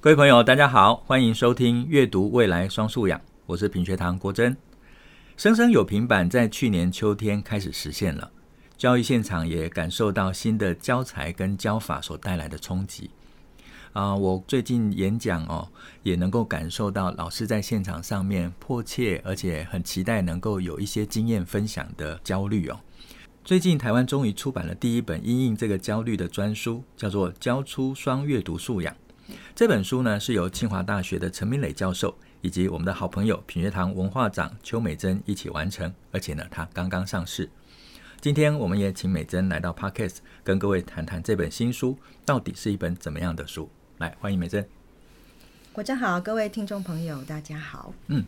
各位朋友，大家好，欢迎收听《阅读未来双素养》，我是品学堂郭珍。生生有平板在去年秋天开始实现了，教育现场也感受到新的教材跟教法所带来的冲击。啊，我最近演讲哦，也能够感受到老师在现场上面迫切而且很期待能够有一些经验分享的焦虑哦。最近台湾终于出版了第一本因应这个焦虑的专书，叫做《教出双阅读素养》。这本书呢，是由清华大学的陈明磊教授以及我们的好朋友品学堂文化长邱美珍一起完成，而且呢，它刚刚上市。今天我们也请美珍来到 Parkes，跟各位谈谈这本新书到底是一本怎么样的书。来，欢迎美珍。国家好，各位听众朋友，大家好。嗯，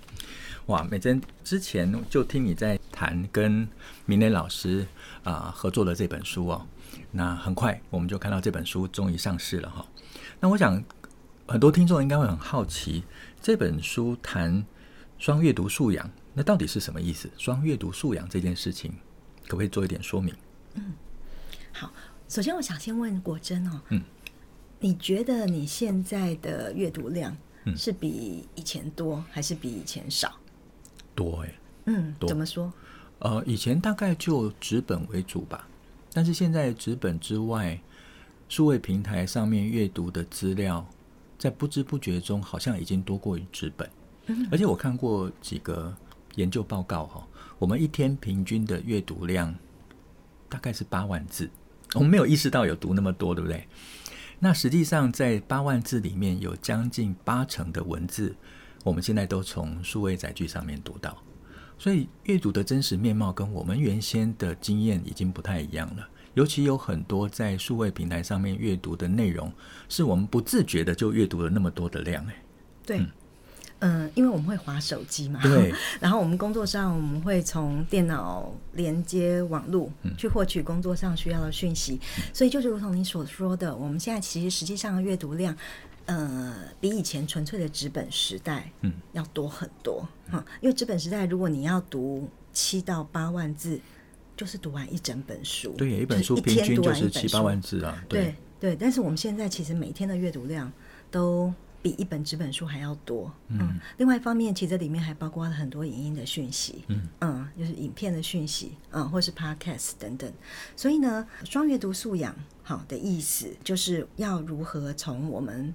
哇，美珍之前就听你在谈跟明磊老师啊、呃、合作的这本书哦，那很快我们就看到这本书终于上市了哈。那我想，很多听众应该会很好奇，这本书谈双阅读素养，那到底是什么意思？双阅读素养这件事情，可不可以做一点说明？嗯，好，首先我想先问果真哦，嗯，你觉得你现在的阅读量是比以前多，嗯、还是比以前少？多哎、欸，嗯，怎么说？呃，以前大概就纸本为主吧，但是现在纸本之外。数位平台上面阅读的资料，在不知不觉中好像已经多过于纸本。而且我看过几个研究报告哈，我们一天平均的阅读量大概是八万字，我们没有意识到有读那么多，对不对？那实际上在八万字里面有将近八成的文字，我们现在都从数位载具上面读到，所以阅读的真实面貌跟我们原先的经验已经不太一样了。尤其有很多在数位平台上面阅读的内容，是我们不自觉的就阅读了那么多的量哎。对，嗯、呃，因为我们会划手机嘛，对。然后我们工作上我们会从电脑连接网络去获取工作上需要的讯息，嗯、所以就是如同你所说的，我们现在其实实际上的阅读量，呃，比以前纯粹的纸本时代嗯要多很多哈、嗯。因为纸本时代，如果你要读七到八万字。就是读完一整本书，对，一本书平均就是七八万字啊。对对，但是我们现在其实每天的阅读量都比一本纸本书还要多。嗯，嗯，另外一方面，其实这里面还包括了很多影音的讯息，嗯嗯，就是影片的讯息，嗯，或是 podcast 等等。所以呢，双阅读素养好的意思就是要如何从我们。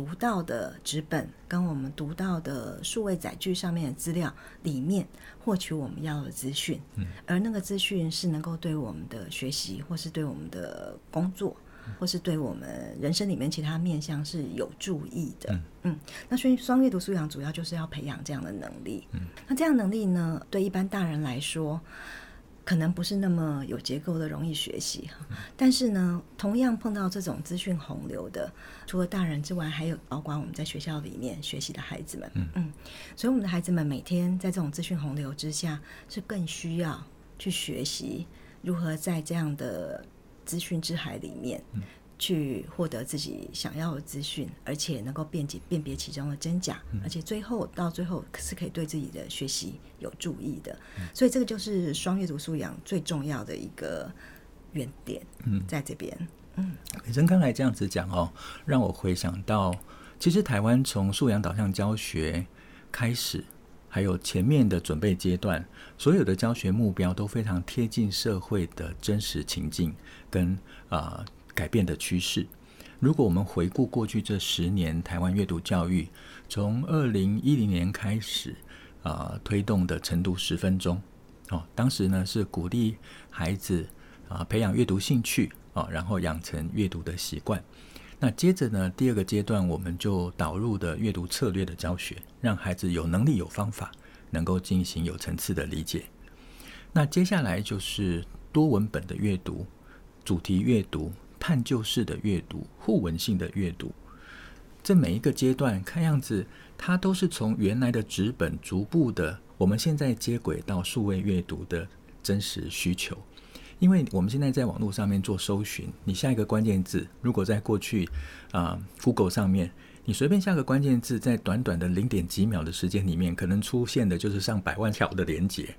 读到的纸本跟我们读到的数位载具上面的资料里面获取我们要的资讯，嗯，而那个资讯是能够对我们的学习，或是对我们的工作，或是对我们人生里面其他面向是有助益的，嗯，嗯，那所以双阅读素养主要就是要培养这样的能力，嗯，那这样能力呢，对一般大人来说。可能不是那么有结构的容易学习。哈，但是呢，同样碰到这种资讯洪流的，除了大人之外，还有包括我们在学校里面学习的孩子们，嗯。嗯，所以我们的孩子们每天在这种资讯洪流之下，是更需要去学习如何在这样的资讯之海里面。去获得自己想要的资讯，而且能够辨解辨别其中的真假，嗯，而且最后到最后是可以对自己的学习有注意的。嗯，所以这个就是双阅读素养最重要的一个原点。嗯，在这边，嗯，美珍刚才这样子讲哦，让我回想到，其实台湾从素养导向教学开始，还有前面的准备阶段，所有的教学目标都非常贴近社会的真实情境跟啊。呃改变的趋势。如果我们回顾过去这十年，台湾阅读教育从二零一零年开始啊、推动的晨读十分钟哦，当时呢是鼓励孩子啊、培养阅读兴趣哦，然后养成阅读的习惯。那接着呢，第二个阶段我们就导入的阅读策略的教学，让孩子有能力、有方法，能够进行有层次的理解。那接下来就是多文本的阅读、主题阅读。探究式的阅读、互文性的阅读，这每一个阶段，看样子它都是从原来的纸本逐步的，我们现在接轨到数位阅读的真实需求。因为我们现在在网络上面做搜寻，你下一个关键字，如果在过去啊、呃、Google 上面，你随便下个关键字，在短短的零点几秒的时间里面，可能出现的就是上百万条的连接，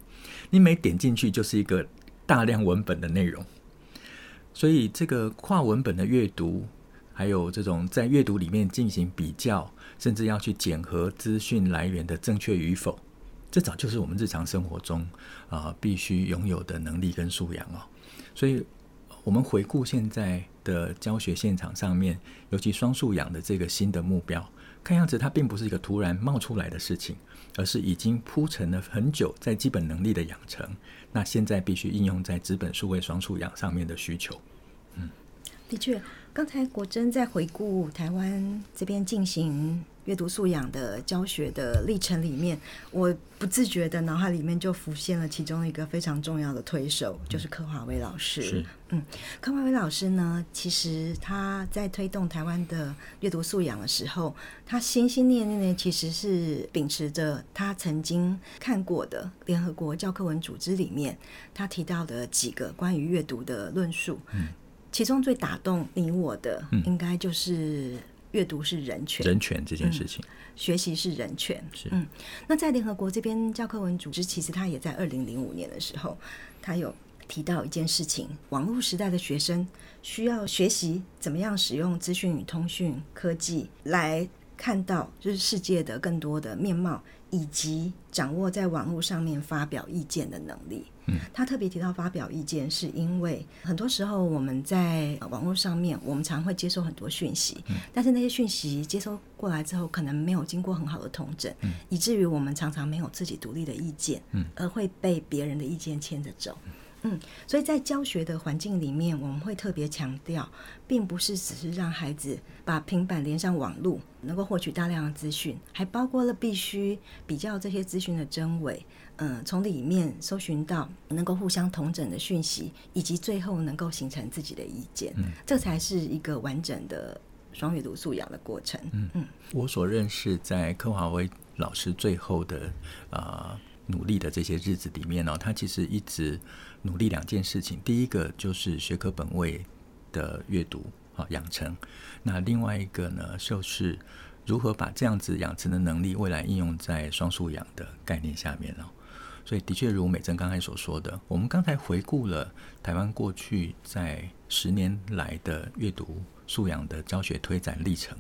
你每点进去就是一个大量文本的内容。所以，这个跨文本的阅读还有这种在阅读里面进行比较，甚至要去检核资讯来源的正确与否，这早就是我们日常生活中啊、必须拥有的能力跟素养哦。所以，我们回顾现在的教学现场上面，尤其双素养的这个新的目标，看样子它并不是一个突然冒出来的事情，而是已经铺陈了很久在基本能力的养成。那现在必须应用在资本数位双数养上面的需求。嗯，的确。刚才国珍在回顾台湾这边进行阅读素养的教学的历程里面，我不自觉的脑海里面就浮现了其中一个非常重要的推手，就是柯华威老师。是，嗯，柯华威老师呢，其实他在推动台湾的阅读素养的时候，他心心念念的其实是秉持着他曾经看过的联合国教科文组织里面他提到的几个关于阅读的论述。嗯。其中最打动你我的，应该就是阅读是人权，人权这件事情，嗯、学习是人权。是，嗯，那在联合国这边教科文组织，其实他也在二零零五年的时候，他有提到一件事情：网络时代的学生需要学习怎么样使用资讯与通讯科技来看到就是世界的更多的面貌。以及掌握在网络上面发表意见的能力。嗯，他特别提到发表意见，是因为很多时候我们在网络上面，我们常会接收很多讯息，但是那些讯息接收过来之后，可能没有经过很好的统整，以至于我们常常没有自己独立的意见，而会被别人的意见牵着走。嗯，所以在教学的环境里面，我们会特别强调，并不是只是让孩子把平板连上网络，能够获取大量的资讯，还包括了必须比较这些资讯的真伪，嗯、呃，从里面搜寻到能够互相同整的讯息，以及最后能够形成自己的意见，嗯，这才是一个完整的双阅读素养的过程。嗯嗯，我所认识在柯华威老师最后的啊。呃努力的这些日子里面呢，他其实一直努力两件事情。第一个就是学科本位的阅读啊养成，那另外一个呢，就是如何把这样子养成的能力未来应用在双素养的概念下面哦。所以的确如美珍刚才所说的，我们刚才回顾了台湾过去在十年来的阅读素养的教学推展历程。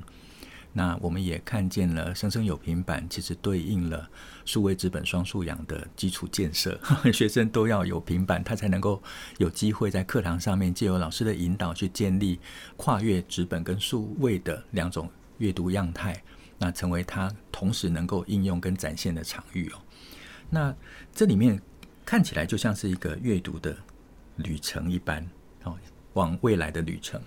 那我们也看见了，生生有平板，其实对应了数位纸本双素养的基础建设。学生都要有平板，他才能够有机会在课堂上面借由老师的引导去建立跨越纸本跟数位的两种阅读样态，那成为他同时能够应用跟展现的场域哦。那这里面看起来就像是一个阅读的旅程一般，哦，往未来的旅程。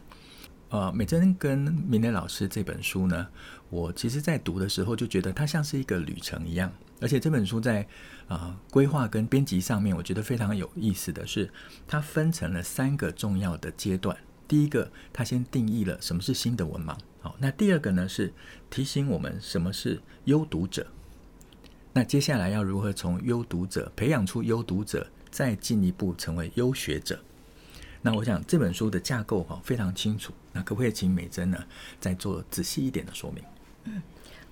呃，美珍跟明磊老师这本书呢，我其实在读的时候就觉得它像是一个旅程一样，而且这本书在啊规划跟编辑上面，我觉得非常有意思的是，它分成了三个重要的阶段。第一个，它先定义了什么是新的文盲，好，那第二个呢是提醒我们什么是优读者，那接下来要如何从优读者培养出优读者，再进一步成为优学者。那我想这本书的架构哈非常清楚。那可不可以请美珍呢，再做仔细一点的说明？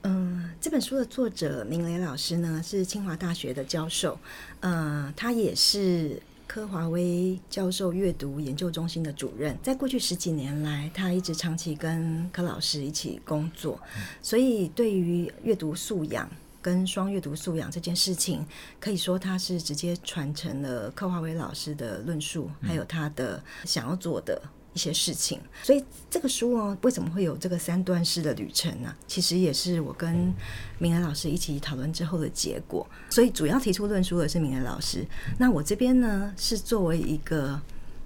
嗯、这本书的作者明雷老师呢是清华大学的教授，呃，他也是柯华威教授阅读研究中心的主任。在过去十几年来，他一直长期跟柯老师一起工作，所以对于阅读素养跟双阅读素养这件事情，可以说他是直接传承了柯华威老师的论述，还有他的想要做的。一些事情，所以这个书哦，为什么会有这个三段式的旅程呢？其实也是我跟明兰老师一起讨论之后的结果。所以主要提出论述的是明兰老师，那我这边呢是作为一个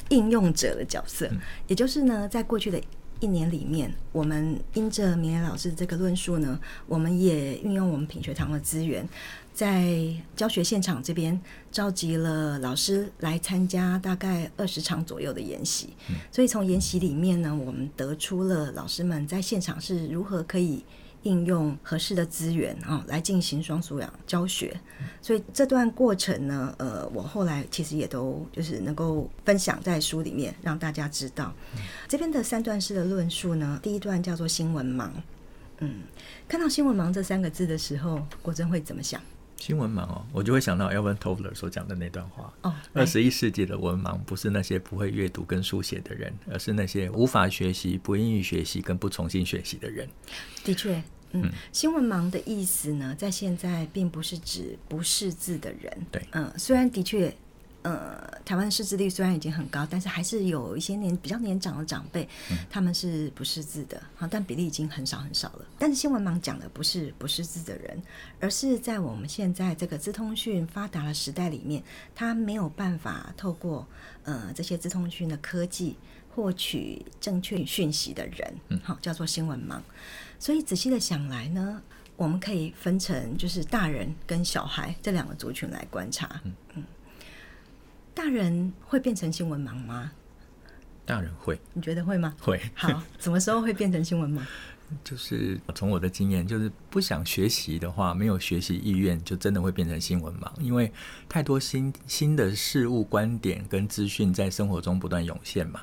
应用者的角色，也就是呢，在过去的一年里面，我们因着明磊老师这个论述呢，我们也运用我们品学堂的资源。在教学现场这边召集了老师来参加大概二十场左右的研习，所以从研习里面呢，我们得出了老师们在现场是如何可以应用合适的资源啊来进行双素养教学。所以这段过程呢，呃，我后来其实也都就是能够分享在书里面让大家知道。这边的三段式的论述呢，第一段叫做新闻盲。嗯，看到新闻盲这三个字的时候，国珍会怎么想？新闻盲哦，我就会想到 Elvin Toffler 所讲的那段话哦。二十一世纪的文盲不是那些不会阅读跟书写的人，而是那些无法学习、不愿意学习跟不重新学习的人。的确，嗯，新闻盲的意思呢，在现在并不是指不识字的人。对，嗯，虽然的确。呃，台湾的识字率虽然已经很高，但是还是有一些年比较年长的长辈，嗯、他们是不识字的，好，但比例已经很少很少了。但是新闻盲讲的不是不识字的人，而是在我们现在这个资通讯发达的时代里面，他没有办法透过呃这些资通讯的科技获取正确讯息的人，好、嗯，叫做新闻盲。所以仔细的想来呢，我们可以分成就是大人跟小孩这两个族群来观察，嗯。嗯大人会变成新闻盲吗？大人会，你觉得会吗？会。好，什么时候会变成新闻盲？就是从我的经验，就是不想学习的话，没有学习意愿，就真的会变成新闻盲。因为太多新新的事物、观点跟资讯在生活中不断涌现嘛。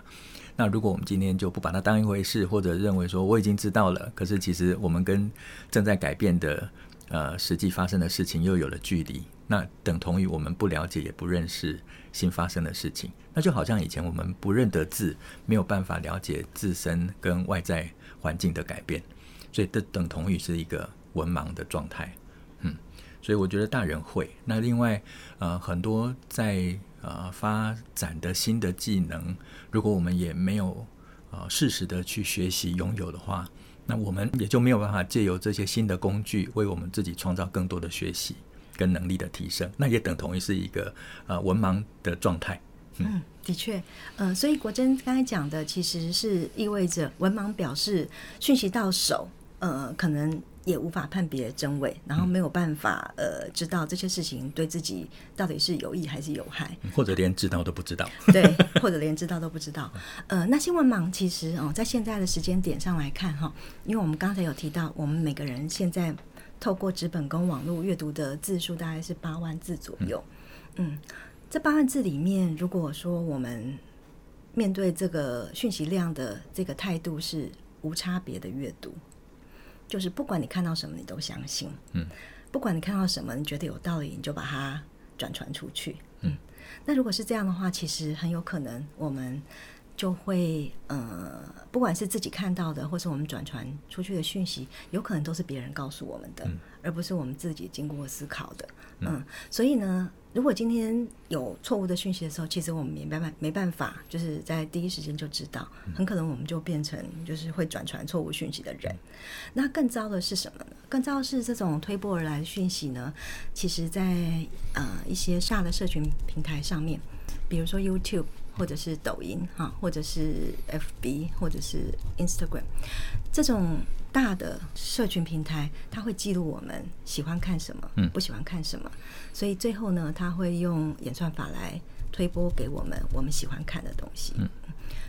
那如果我们今天就不把它当一回事，或者认为说我已经知道了，可是其实我们跟正在改变的呃实际发生的事情又有了距离。那等同于我们不了解也不认识新发生的事情，那就好像以前我们不认得字，没有办法了解自身跟外在环境的改变，所以这等同于是一个文盲的状态。嗯，所以我觉得大人会。那另外，呃，很多在呃发展的新的技能，如果我们也没有呃适时的去学习拥有的话，那我们也就没有办法借由这些新的工具，为我们自己创造更多的学习。跟能力的提升，那也等同于是一个呃文盲的状态。嗯，的确，呃，所以国珍刚才讲的，其实是意味着文盲表示讯息到手，呃，可能也无法判别真伪，然后没有办法呃知道这些事情对自己到底是有益还是有害，或者连知道都不知道。对，或者连知道都不知道。呃，那新闻盲其实哦，在现在的时间点上来看哈，因为我们刚才有提到，我们每个人现在。透过纸本跟网络阅读的字数大概是八万字左右，嗯，这八万字里面，如果说我们面对这个讯息量的这个态度是无差别的阅读，就是不管你看到什么，你都相信，嗯，不管你看到什么，你觉得有道理，你就把它转传出去，嗯，那如果是这样的话，其实很有可能我们。就会呃，不管是自己看到的，或是我们转传出去的讯息，有可能都是别人告诉我们的，嗯、而不是我们自己经过思考的。嗯，嗯，所以呢，如果今天有错误的讯息的时候，其实我们没办法，没办法，就是在第一时间就知道，很可能我们就变成就是会转传错误讯息的人。那更糟的是什么呢？更糟的是这种推波而来的讯息呢，其实在呃一些大的社群平台上面，比如说 YouTube。或者是抖音哈，或者是 FB，或者是 Instagram，这种大的社群平台，它会记录我们喜欢看什么，嗯，不喜欢看什么，所以最后呢，它会用演算法来推播给我们我们喜欢看的东西。嗯，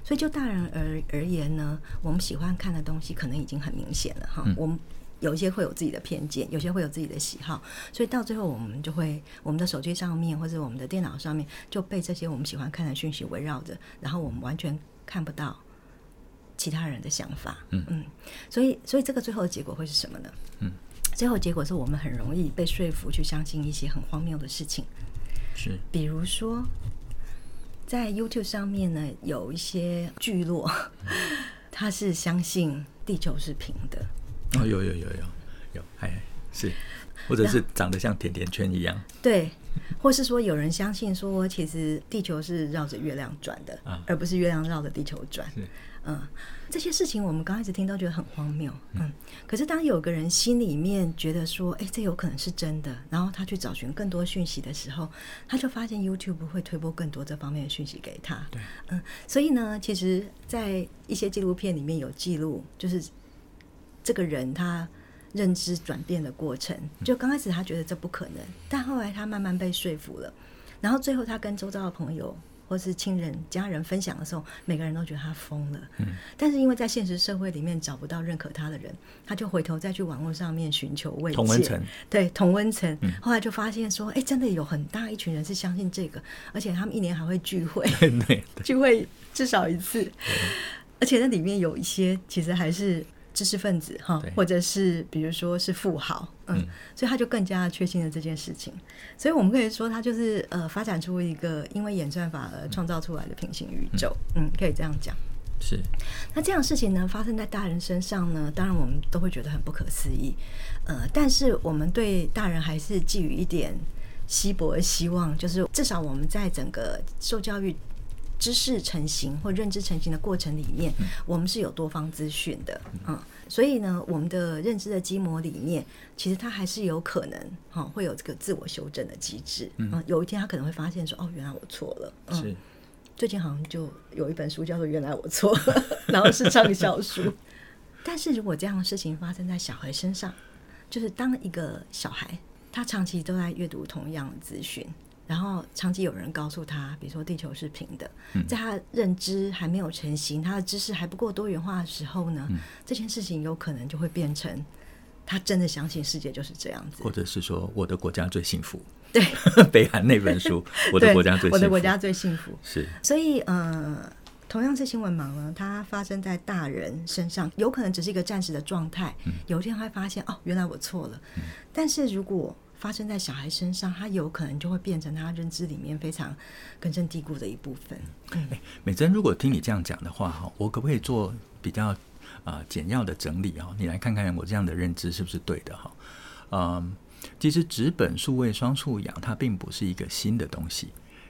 所以就大人而而言呢，我们喜欢看的东西可能已经很明显了哈，嗯，我们。有一些会有自己的偏见，有些会有自己的喜好，所以到最后我们就会，我们的手机上面或者我们的电脑上面就被这些我们喜欢看的讯息围绕着，然后我们完全看不到其他人的想法。嗯嗯，所以所以这个最后的结果会是什么呢？嗯，最后结果是我们很容易被说服去相信一些很荒谬的事情。是，比如说在 YouTube 上面呢，有一些聚落，他是相信地球是平的。哦，有有有有有，哎，是，或者是长得像甜甜圈一样，对，或是说有人相信说，其实地球是绕着月亮转的，啊，而不是月亮绕着地球转，是，嗯，这些事情我们刚开始听都觉得很荒谬，嗯，嗯，可是当有个人心里面觉得说，哎，这有可能是真的，然后他去找寻更多讯息的时候，他就发现 YouTube 会推播更多这方面的讯息给他，对，嗯，所以呢，其实，在一些纪录片里面有记录，就是。这个人他认知转变的过程，就刚开始他觉得这不可能，但后来他慢慢被说服了，然后最后他跟周遭的朋友或是亲人、家人分享的时候，每个人都觉得他疯了。嗯，但是因为在现实社会里面找不到认可他的人，他就回头再去网络上面寻求慰藉。同温层，对，同温层。嗯，后来就发现说，哎，真的有很大一群人是相信这个，而且他们一年还会聚会，对对对，聚会至少一次，而且那里面有一些其实还是。知识分子哈，或者是比如说是富豪，嗯，嗯，所以他就更加确信了这件事情。所以我们可以说，他就是呃，发展出一个因为演算法而创造出来的平行宇宙，嗯，嗯，可以这样讲。是。那这样的事情呢，发生在大人身上呢，当然我们都会觉得很不可思议，呃，但是我们对大人还是寄予一点稀薄的希望，就是至少我们在整个受教育。知识成型或认知成型的过程里面，我们是有多方资讯的，嗯，所以呢，我们的认知的基模里面，其实它还是有可能，哈，会有这个自我修正的机制，嗯，有一天他可能会发现说，哦，原来我错了，嗯，是，最近好像就有一本书叫做《原来我错了》，然后是畅销书，但是如果这样的事情发生在小孩身上，就是当一个小孩他长期都在阅读同样的资讯。然后长期有人告诉他，比如说地球是平的，在他认知还没有成型，他的知识还不够多元化的时候呢，这件事情有可能就会变成他真的相信世界就是这样子，或者是说我的国家最幸福。对，北韩那本书，我的国家最幸福，我的国家最幸福。是，所以呃，同样是新闻盲呢，它发生在大人身上，有可能只是一个暂时的状态，有一天会发现哦，原来我错了。但是如果发生在小孩身上，他有可能就会变成他认知里面非常根深蒂固的一部分。美珍，如果听你这样讲的话，哈，我可不可以做比较啊、简要的整理啊？你来看看我这样的认知是不是对的？哈，嗯，其实纸本数位双素养它并不是一个新的东西，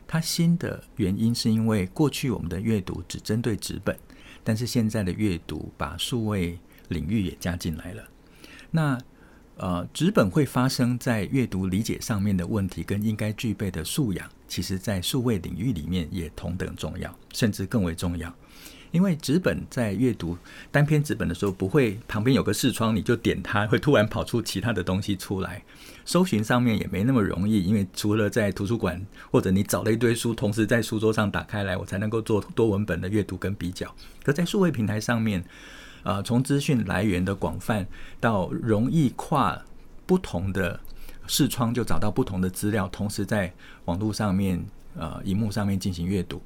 它新的原因是因为过去我们的阅读只针对纸本，但是现在的阅读把数位领域也加进来了。那呃，纸本会发生在阅读理解上面的问题，跟应该具备的素养，其实在数位领域里面也同等重要，甚至更为重要。因为纸本在阅读单篇纸本的时候，不会旁边有个视窗，你就点它，会突然跑出其他的东西出来。搜寻上面也没那么容易，因为除了在图书馆或者你找了一堆书，同时在书桌上打开来，我才能够做多文本的阅读跟比较。可在数位平台上面。呃，从资讯来源的广泛到容易跨不同的视窗就找到不同的资料，同时在网络上面、呃，荧幕上面进行阅读，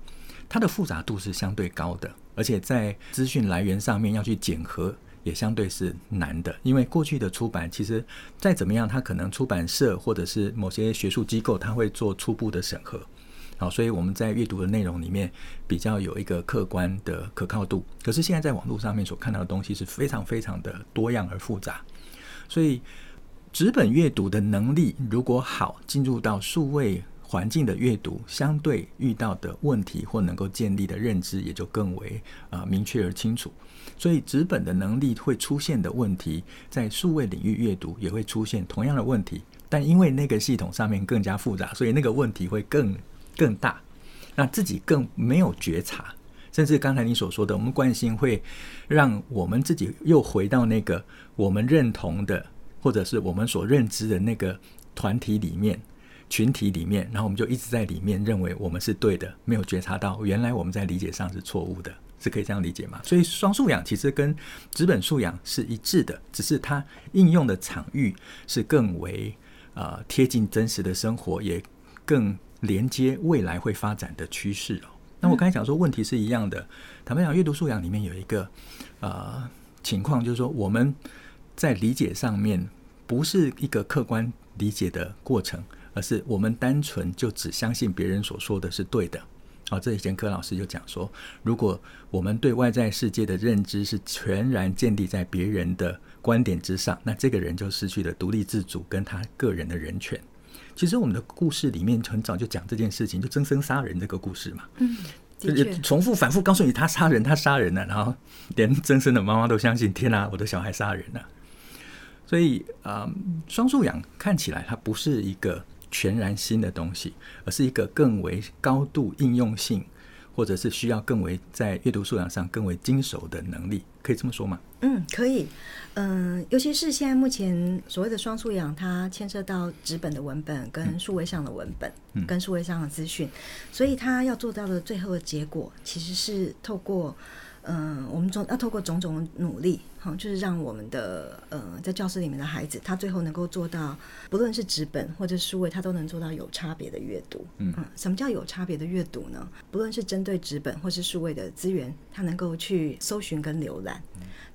它的复杂度是相对高的，而且在资讯来源上面要去检核也相对是难的，因为过去的出版其实再怎么样，它可能出版社或者是某些学术机构，它会做初步的审核。好，所以我们在阅读的内容里面比较有一个客观的可靠度。可是现在在网络上面所看到的东西是非常非常的多样而复杂，所以纸本阅读的能力如果好，进入到数位环境的阅读，相对遇到的问题或能够建立的认知也就更为啊明确而清楚。所以纸本的能力会出现的问题，在数位领域阅读也会出现同样的问题，但因为那个系统上面更加复杂，所以那个问题会更。更大，那自己更没有觉察，甚至刚才你所说的，我们惯性会让我们自己又回到那个我们认同的，或者是我们所认知的那个团体里面、群体里面，然后我们就一直在里面认为我们是对的，没有觉察到原来我们在理解上是错误的，是可以这样理解吗？所以双素养其实跟纸本素养是一致的，只是它应用的场域是更为呃贴近真实的生活，也更。连接未来会发展的趋势哦。那我刚才讲说，问题是一样的。坦白讲，阅读素养里面有一个呃情况，就是说我们在理解上面不是一个客观理解的过程，而是我们单纯就只相信别人所说的是对的。好，这以前柯老师就讲说，如果我们对外在世界的认知是全然建立在别人的观点之上，那这个人就失去了独立自主跟他个人的人权。其实我们的故事里面很早就讲这件事情，就曾生杀人这个故事嘛，嗯，就是重复反复告诉你他杀人，他杀人了，然后连曾生的妈妈都相信，天哪，我的小孩杀人了。所以啊，双素养看起来它不是一个全然新的东西，而是一个更为高度应用性。或者是需要更为在阅读素养上更为精熟的能力，可以这么说吗？嗯，可以。嗯、呃，尤其是现在目前所谓的双素养，它牵涉到纸本的文本跟数位上的文本，嗯、跟数位上的资讯，所以它要做到的最后的结果，其实是透过嗯、呃，我们总要透过种种努力，哈，就是让我们的呃在教室里面的孩子，他最后能够做到，不论是纸本或者数位，他都能做到有差别的阅读。嗯，什么叫有差别的阅读呢？不论是针对纸本或是数位的资源，他能够去搜寻跟浏览，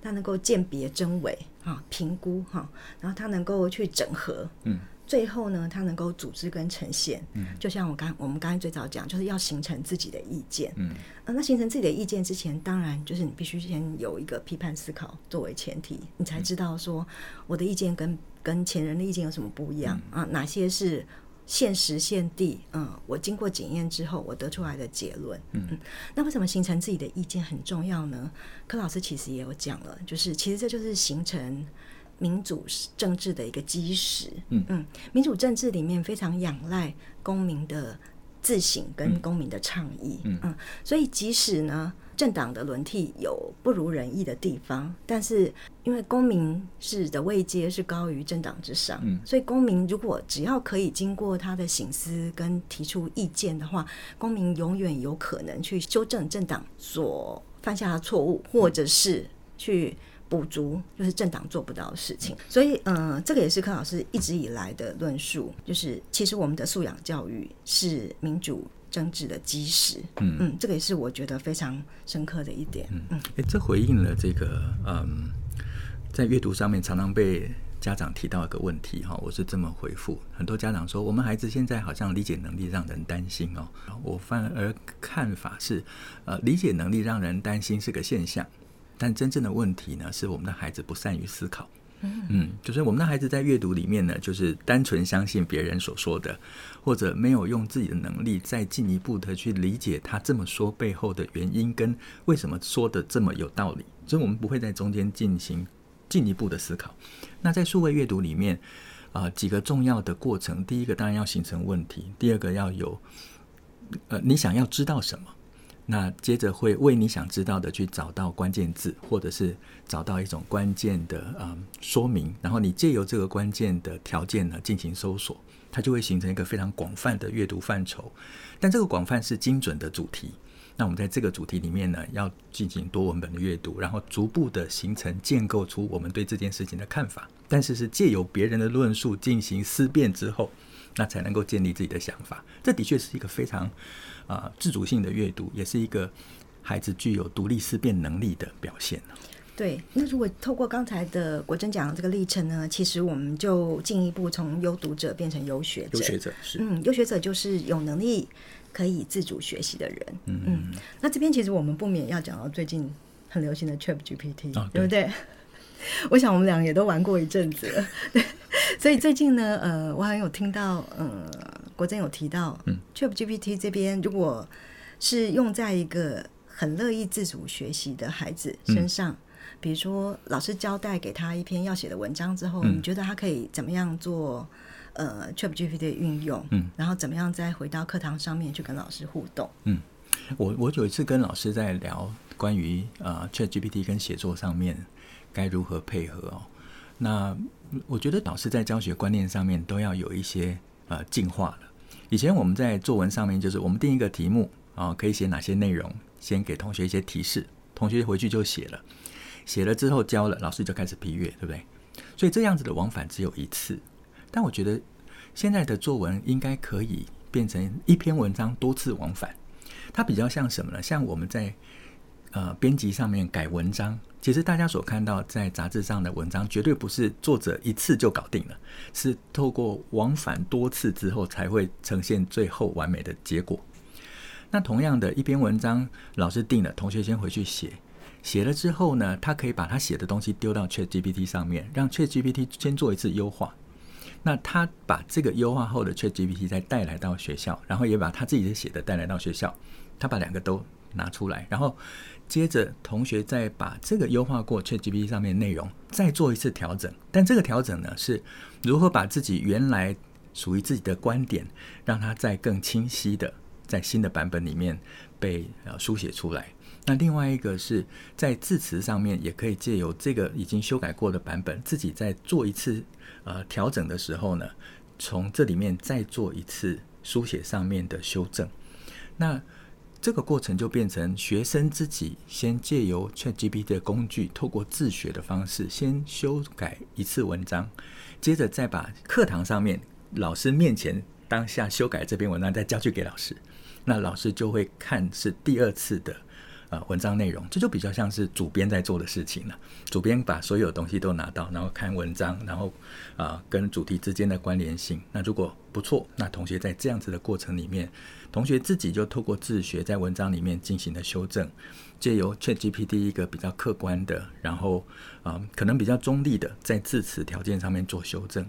他能够鉴别真伪，哈，评估哈，然后他能够去整合，嗯。最后呢，他能够组织跟呈现，嗯，就像我刚我们刚才最早讲，就是要形成自己的意见，嗯，呃，那形成自己的意见之前，当然就是你必须先有一个批判思考作为前提，你才知道说我的意见跟跟前人的意见有什么不一样，嗯，啊，哪些是现时现地，嗯，我经过检验之后我得出来的结论，嗯，嗯，那为什么形成自己的意见很重要呢？柯老师其实也有讲了，就是其实这就是形成。民主政治的一个基石，嗯。嗯，民主政治里面非常仰赖公民的自省跟公民的倡议，嗯。嗯，所以即使呢政党的轮替有不如人意的地方，但是因为公民是的位阶是高于政党之上，嗯，所以公民如果只要可以经过他的醒思跟提出意见的话，公民永远有可能去修正政党所犯下的错误，或者是去。补足就是政党做不到的事情，所以嗯、呃，这个也是柯老师一直以来的论述，就是其实我们的素养教育是民主政治的基石。嗯嗯，这个也是我觉得非常深刻的一点。嗯嗯，哎，这回应了这个嗯，在阅读上面常常被家长提到一个问题哈，我是这么回复很多家长说，我们孩子现在好像理解能力让人担心哦，我反而看法是，呃，理解能力让人担心是个现象。但真正的问题呢，是我们的孩子不善于思考。嗯，就是我们的孩子在阅读里面呢，就是单纯相信别人所说的，或者没有用自己的能力再进一步的去理解他这么说背后的原因跟为什么说的这么有道理。所以，我们不会在中间进行进一步的思考。那在数位阅读里面啊，呃，几个重要的过程，第一个当然要形成问题，第二个要有呃，你想要知道什么。那接着会为你想知道的去找到关键字，或者是找到一种关键的嗯说明，然后你借由这个关键的条件呢进行搜索，它就会形成一个非常广泛的阅读范畴。但这个广泛是精准的主题。那我们在这个主题里面呢，要进行多文本的阅读，然后逐步的形成建构出我们对这件事情的看法。但是是借由别人的论述进行思辨之后，那才能够建立自己的想法。这的确是一个非常。啊，自主性的阅读也是一个孩子具有独立思辨能力的表现。对，那如果透过刚才的国珍讲的这个历程呢，其实我们就进一步从优读者变成优学者。优学者是，嗯，优学者就是有能力可以自主学习的人。嗯嗯。那这边其实我们不免要讲到最近很流行的 ChatGPT，哦，对不对？我想我们俩也都玩过一阵子了。对，所以最近呢，呃，我好像有听到，呃。国珍有提到，嗯，ChatGPT 这边如果是用在一个很乐意自主学习的孩子身上，嗯、比如说老师交代给他一篇要写的文章之后，嗯、你觉得他可以怎么样做？呃，ChatGPT 的运用，嗯，然后怎么样再回到课堂上面去跟老师互动？嗯，我我有一次跟老师在聊关于呃 ChatGPT 跟写作上面该如何配合哦。那我觉得老师在教学观念上面都要有一些。呃，进化了。以前我们在作文上面，就是我们定一个题目啊、可以写哪些内容，先给同学一些提示，同学回去就写了，写了之后交了，老师就开始批阅，对不对？所以这样子的往返只有一次。但我觉得现在的作文应该可以变成一篇文章多次往返，它比较像什么呢？像我们在。呃，编辑上面改文章，其实大家所看到在杂志上的文章，绝对不是作者一次就搞定了，是透过往返多次之后，才会呈现最后完美的结果。那同样的一篇文章，老师定了，同学先回去写，写了之后呢，他可以把他写的东西丢到 ChatGPT 上面，让 ChatGPT 先做一次优化。那他把这个优化后的 ChatGPT 再带来到学校，然后也把他自己写的带来到学校，他把两个都拿出来，然后。接着，同学再把这个优化过 ChatGPT 上面内容再做一次调整，但这个调整呢，是如何把自己原来属于自己的观点，让它再更清晰的在新的版本里面被呃书写出来。那另外一个是在字词上面，也可以借由这个已经修改过的版本，自己再做一次呃调整的时候呢，从这里面再做一次书写上面的修正。那这个过程就变成学生自己先借由 ChatGPT 的工具，透过自学的方式先修改一次文章，接着再把课堂上面老师面前当下修改这篇文章再交去给老师，那老师就会看是第二次的。啊，文章内容，这就比较像是主编在做的事情了。主编把所有东西都拿到，然后看文章，然后啊，跟主题之间的关联性。那如果不错，那同学在这样子的过程里面，同学自己就透过自学，在文章里面进行了修正，借由 ChatGPT 一个比较客观的，然后啊，可能比较中立的，在字词条件上面做修正。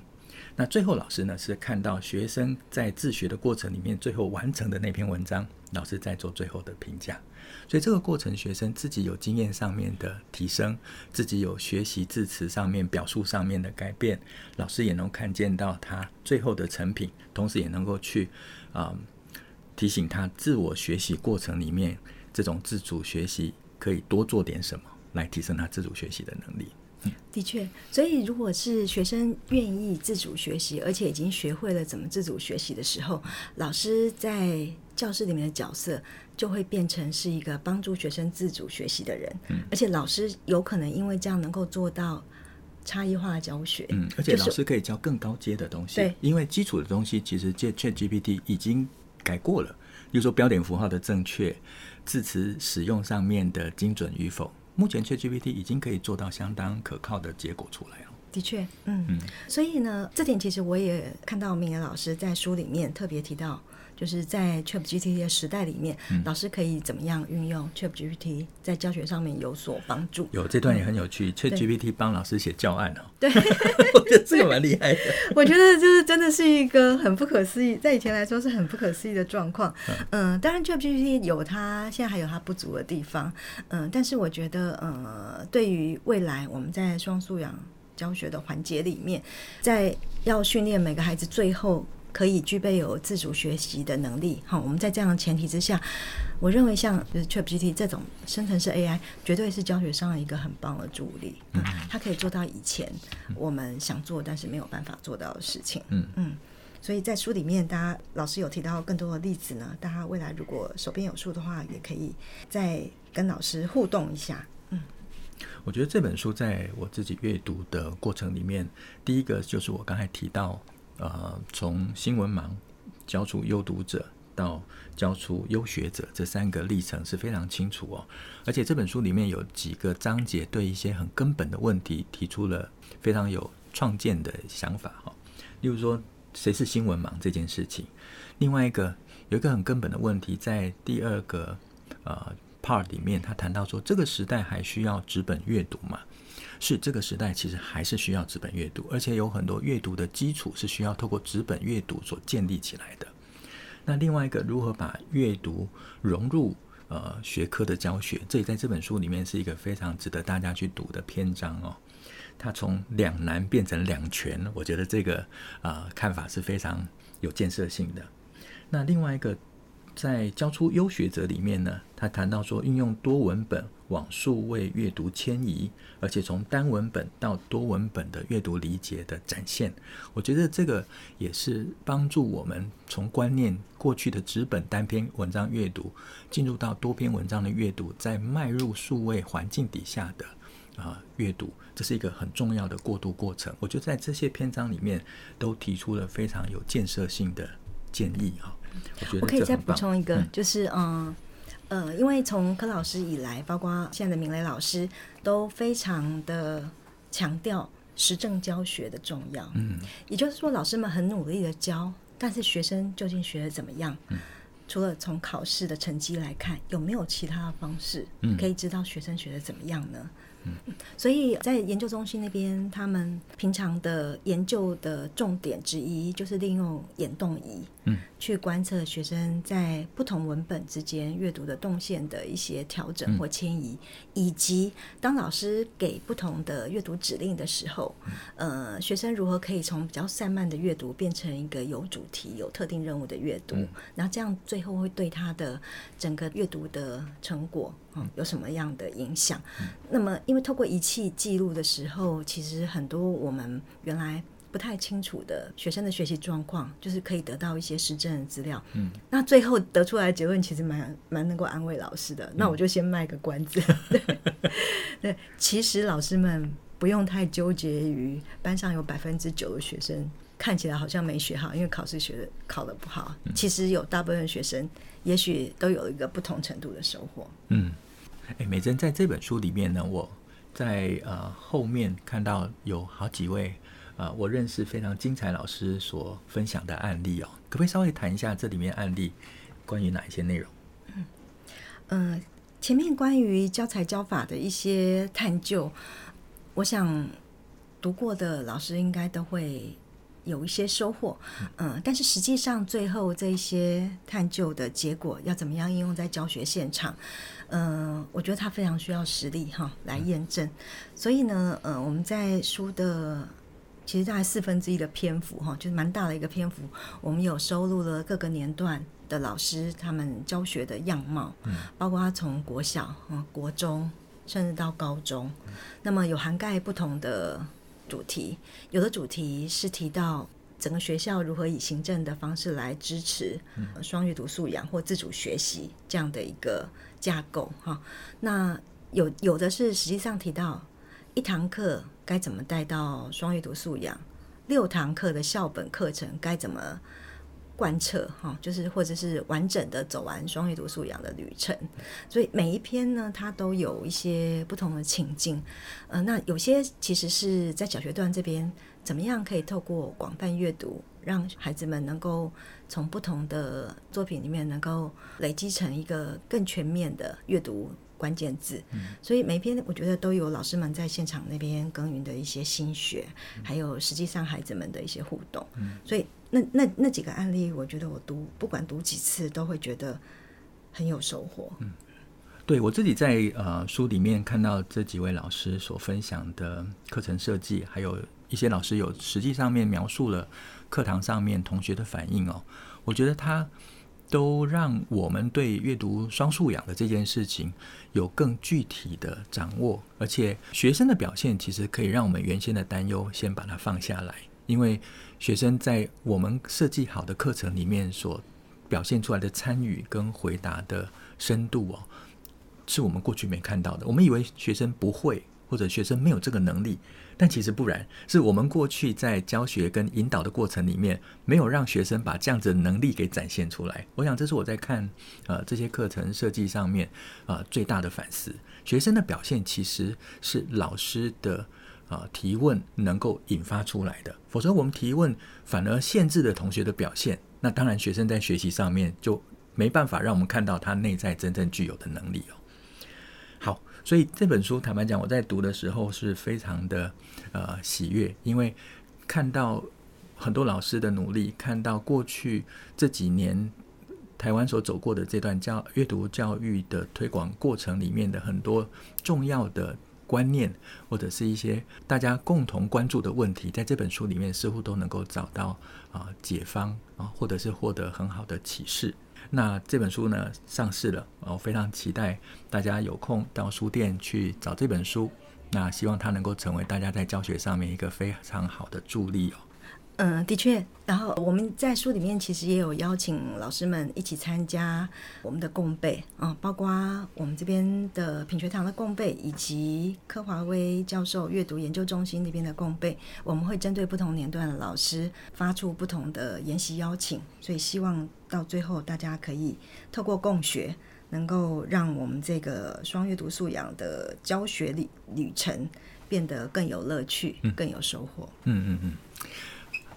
那最后老师呢，是看到学生在自学的过程里面，最后完成的那篇文章，老师在做最后的评价。所以这个过程，学生自己有经验上面的提升，自己有学习字词上面表述上面的改变，老师也能看见到他最后的成品，同时也能够去啊、提醒他自我学习过程里面这种自主学习可以多做点什么，来提升他自主学习的能力。的确，所以如果是学生愿意自主学习，而且已经学会了怎么自主学习的时候，老师在教室里面的角色就会变成是一个帮助学生自主学习的人。嗯，而且老师有可能因为这样能够做到差异化的教学。嗯，而且老师可以教更高阶的东西。对，因为基础的东西其实借 ChatGPT 已经改过了，比如说标点符号的正确、字词使用上面的精准与否。目前 ChatGPT 已经可以做到相当可靠的结果出来了。的确，嗯嗯，所以呢，这点其实我也看到明言老师在书里面特别提到。就是在 ChatGPT 的时代里面，嗯，老师可以怎么样运用 ChatGPT 在教学上面有所帮助？有这段也很有趣，ChatGPT 帮老师写教案哦。对，我觉得这个蛮厉害的。我觉得就是真的是一个很不可思议，在以前来说是很不可思议的状况。嗯，当然 ChatGPT 有它现在还有它不足的地方。嗯，但是我觉得，呃，对于未来我们在双素养教学的环节里面，在要训练每个孩子最后。可以具备有自主学习的能力。好，我们在这样的前提之下，我认为像就是 ChatGPT 这种生成式 AI，绝对是教学上的一个很棒的助力。嗯，它可以做到以前我们想做但是没有办法做到的事情。嗯嗯，所以在书里面，大家老师有提到更多的例子呢。大家未来如果手边有书的话，也可以再跟老师互动一下。嗯，我觉得这本书在我自己阅读的过程里面，第一个就是我刚才提到。呃，从新闻盲教出优读者到教出优学者，这三个历程是非常清楚哦。而且这本书里面有几个章节，对一些很根本的问题提出了非常有创建的想法哈。例如说，谁是新闻盲这件事情。另外一个有一个很根本的问题，在第二个呃 part 里面，他谈到说，这个时代还需要纸本阅读吗？是这个时代其实还是需要纸本阅读，而且有很多阅读的基础是需要透过纸本阅读所建立起来的。那另外一个，如何把阅读融入呃学科的教学，这也在这本书里面是一个非常值得大家去读的篇章哦。它从两难变成两全，我觉得这个啊、呃、看法是非常有建设性的。那另外一个。在教出优学者里面呢，他谈到说，运用多文本往数位阅读迁移，而且从单文本到多文本的阅读理解的展现，我觉得这个也是帮助我们从观念过去的纸本单篇文章阅读，进入到多篇文章的阅读，在迈入数位环境底下的啊阅读，这是一个很重要的过渡过程。我觉得在这些篇章里面都提出了非常有建设性的建议哈。我，我可以再补充一个，嗯、就是嗯呃，因为从柯老师以来，包括现在的明磊老师，都非常的强调实证教学的重要。嗯，也就是说，老师们很努力的教，但是学生究竟学的怎么样？嗯，除了从考试的成绩来看，有没有其他的方式可以知道学生学的怎么样呢？嗯，所以在研究中心那边，他们平常的研究的重点之一就是利用眼动仪，嗯，去观测学生在不同文本之间阅读的动线的一些调整或迁移，以及当老师给不同的阅读指令的时候，呃，学生如何可以从比较散漫的阅读变成一个有主题、有特定任务的阅读，然后这样最后会对他的整个阅读的成果。嗯，有什么样的影响？那么，因为透过仪器记录的时候，其实很多我们原来不太清楚的学生的学习状况，就是可以得到一些实证的资料。嗯，那最后得出来的结论其实蛮蛮能够安慰老师的。那我就先卖个关子。对，对，其实老师们不用太纠结于班上有百分之九的学生看起来好像没学好，因为考试学的考的不好。其实有大部分学生也许都有一个不同程度的收获。嗯，哎，美珍在这本书里面呢，我。在呃后面看到有好几位呃我认识非常精彩老师所分享的案例哦，可不可以稍微谈一下这里面案例关于哪一些内容？嗯，呃，前面关于教材教法的一些探究，我想读过的老师应该都会有一些收获。嗯、呃，但是实际上最后这一些探究的结果要怎么样应用在教学现场？嗯、呃，我觉得他非常需要实力哈来验证，所以呢，呃，我们在书的其实大概四分之一的篇幅哈，就是蛮大的一个篇幅，我们有收录了各个年段的老师他们教学的样貌，嗯，包括他从国小、嗯、国中，甚至到高中，那么有涵盖不同的主题，有的主题是提到。整个学校如何以行政的方式来支持双阅读素养或自主学习这样的一个架构哈？那有有的是实际上提到一堂课该怎么带到双阅读素养，六堂课的校本课程该怎么贯彻哈？就是或者是完整的走完双阅读素养的旅程。所以每一篇呢，它都有一些不同的情境。呃，那有些其实是在小学段这边。怎么样可以透过广泛阅读，让孩子们能够从不同的作品里面能够累积成一个更全面的阅读关键字？嗯，所以每篇我觉得都有老师们在现场那边耕耘的一些心血，还有实际上孩子们的一些互动。嗯，所以那那那几个案例，我觉得我读不管读几次都会觉得很有收获。嗯，对我自己在呃书里面看到这几位老师所分享的课程设计，还有。一些老师有实际上面描述了课堂上面同学的反应哦，我觉得他都让我们对阅读双素养的这件事情有更具体的掌握，而且学生的表现其实可以让我们原先的担忧先把它放下来，因为学生在我们设计好的课程里面所表现出来的参与跟回答的深度哦，是我们过去没看到的。我们以为学生不会，或者学生没有这个能力。但其实不然，是我们过去在教学跟引导的过程里面，没有让学生把这样子的能力给展现出来。我想这是我在看呃这些课程设计上面啊、呃、最大的反思。学生的表现其实是老师的啊、呃、提问能够引发出来的，否则我们提问反而限制了同学的表现。那当然，学生在学习上面就没办法让我们看到他内在真正具有的能力哦。好。所以这本书，坦白讲，我在读的时候是非常的呃喜悦，因为看到很多老师的努力，看到过去这几年台湾所走过的这段教阅读教育的推广过程里面的很多重要的观念，或者是一些大家共同关注的问题，在这本书里面似乎都能够找到啊解方啊，或者是获得很好的启示。那这本书呢上市了，我非常期待大家有空到书店去找这本书。那希望它能够成为大家在教学上面一个非常好的助力哦。嗯，的确。然后我们在书里面其实也有邀请老师们一起参加我们的共备啊，包括我们这边的品学堂的共备，以及柯华威教授阅读研究中心那边的共备。我们会针对不同年段的老师发出不同的研习邀请，所以希望到最后大家可以透过共学，能够让我们这个双阅读素养的教学旅旅程变得更有乐趣，更有收获。嗯嗯嗯。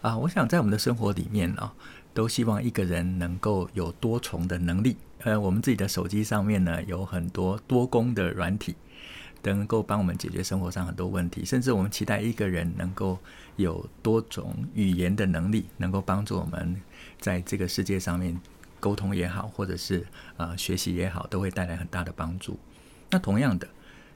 啊，我想在我们的生活里面啊、都希望一个人能够有多重的能力。呃，我们自己的手机上面呢，有很多多功的软体，能够帮我们解决生活上很多问题。甚至我们期待一个人能够有多种语言的能力，能够帮助我们在这个世界上面沟通也好，或者是呃学习也好，都会带来很大的帮助。那同样的，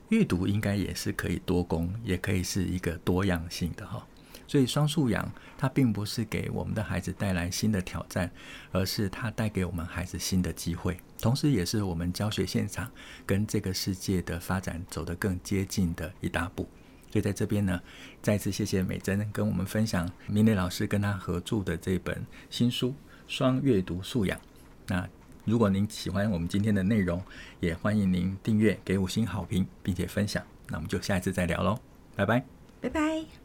阅读应该也是可以多功，也可以是一个多样性的哈、所以双素养，它并不是给我们的孩子带来新的挑战，而是它带给我们孩子新的机会，同时也是我们教学现场跟这个世界的发展走得更接近的一大步。所以在这边呢，再次谢谢美珍跟我们分享明磊老师跟他合著的这本新书《双阅读素养》。那如果您喜欢我们今天的内容，也欢迎您订阅、给五星好评，并且分享。那我们就下一次再聊喽，拜拜，拜拜。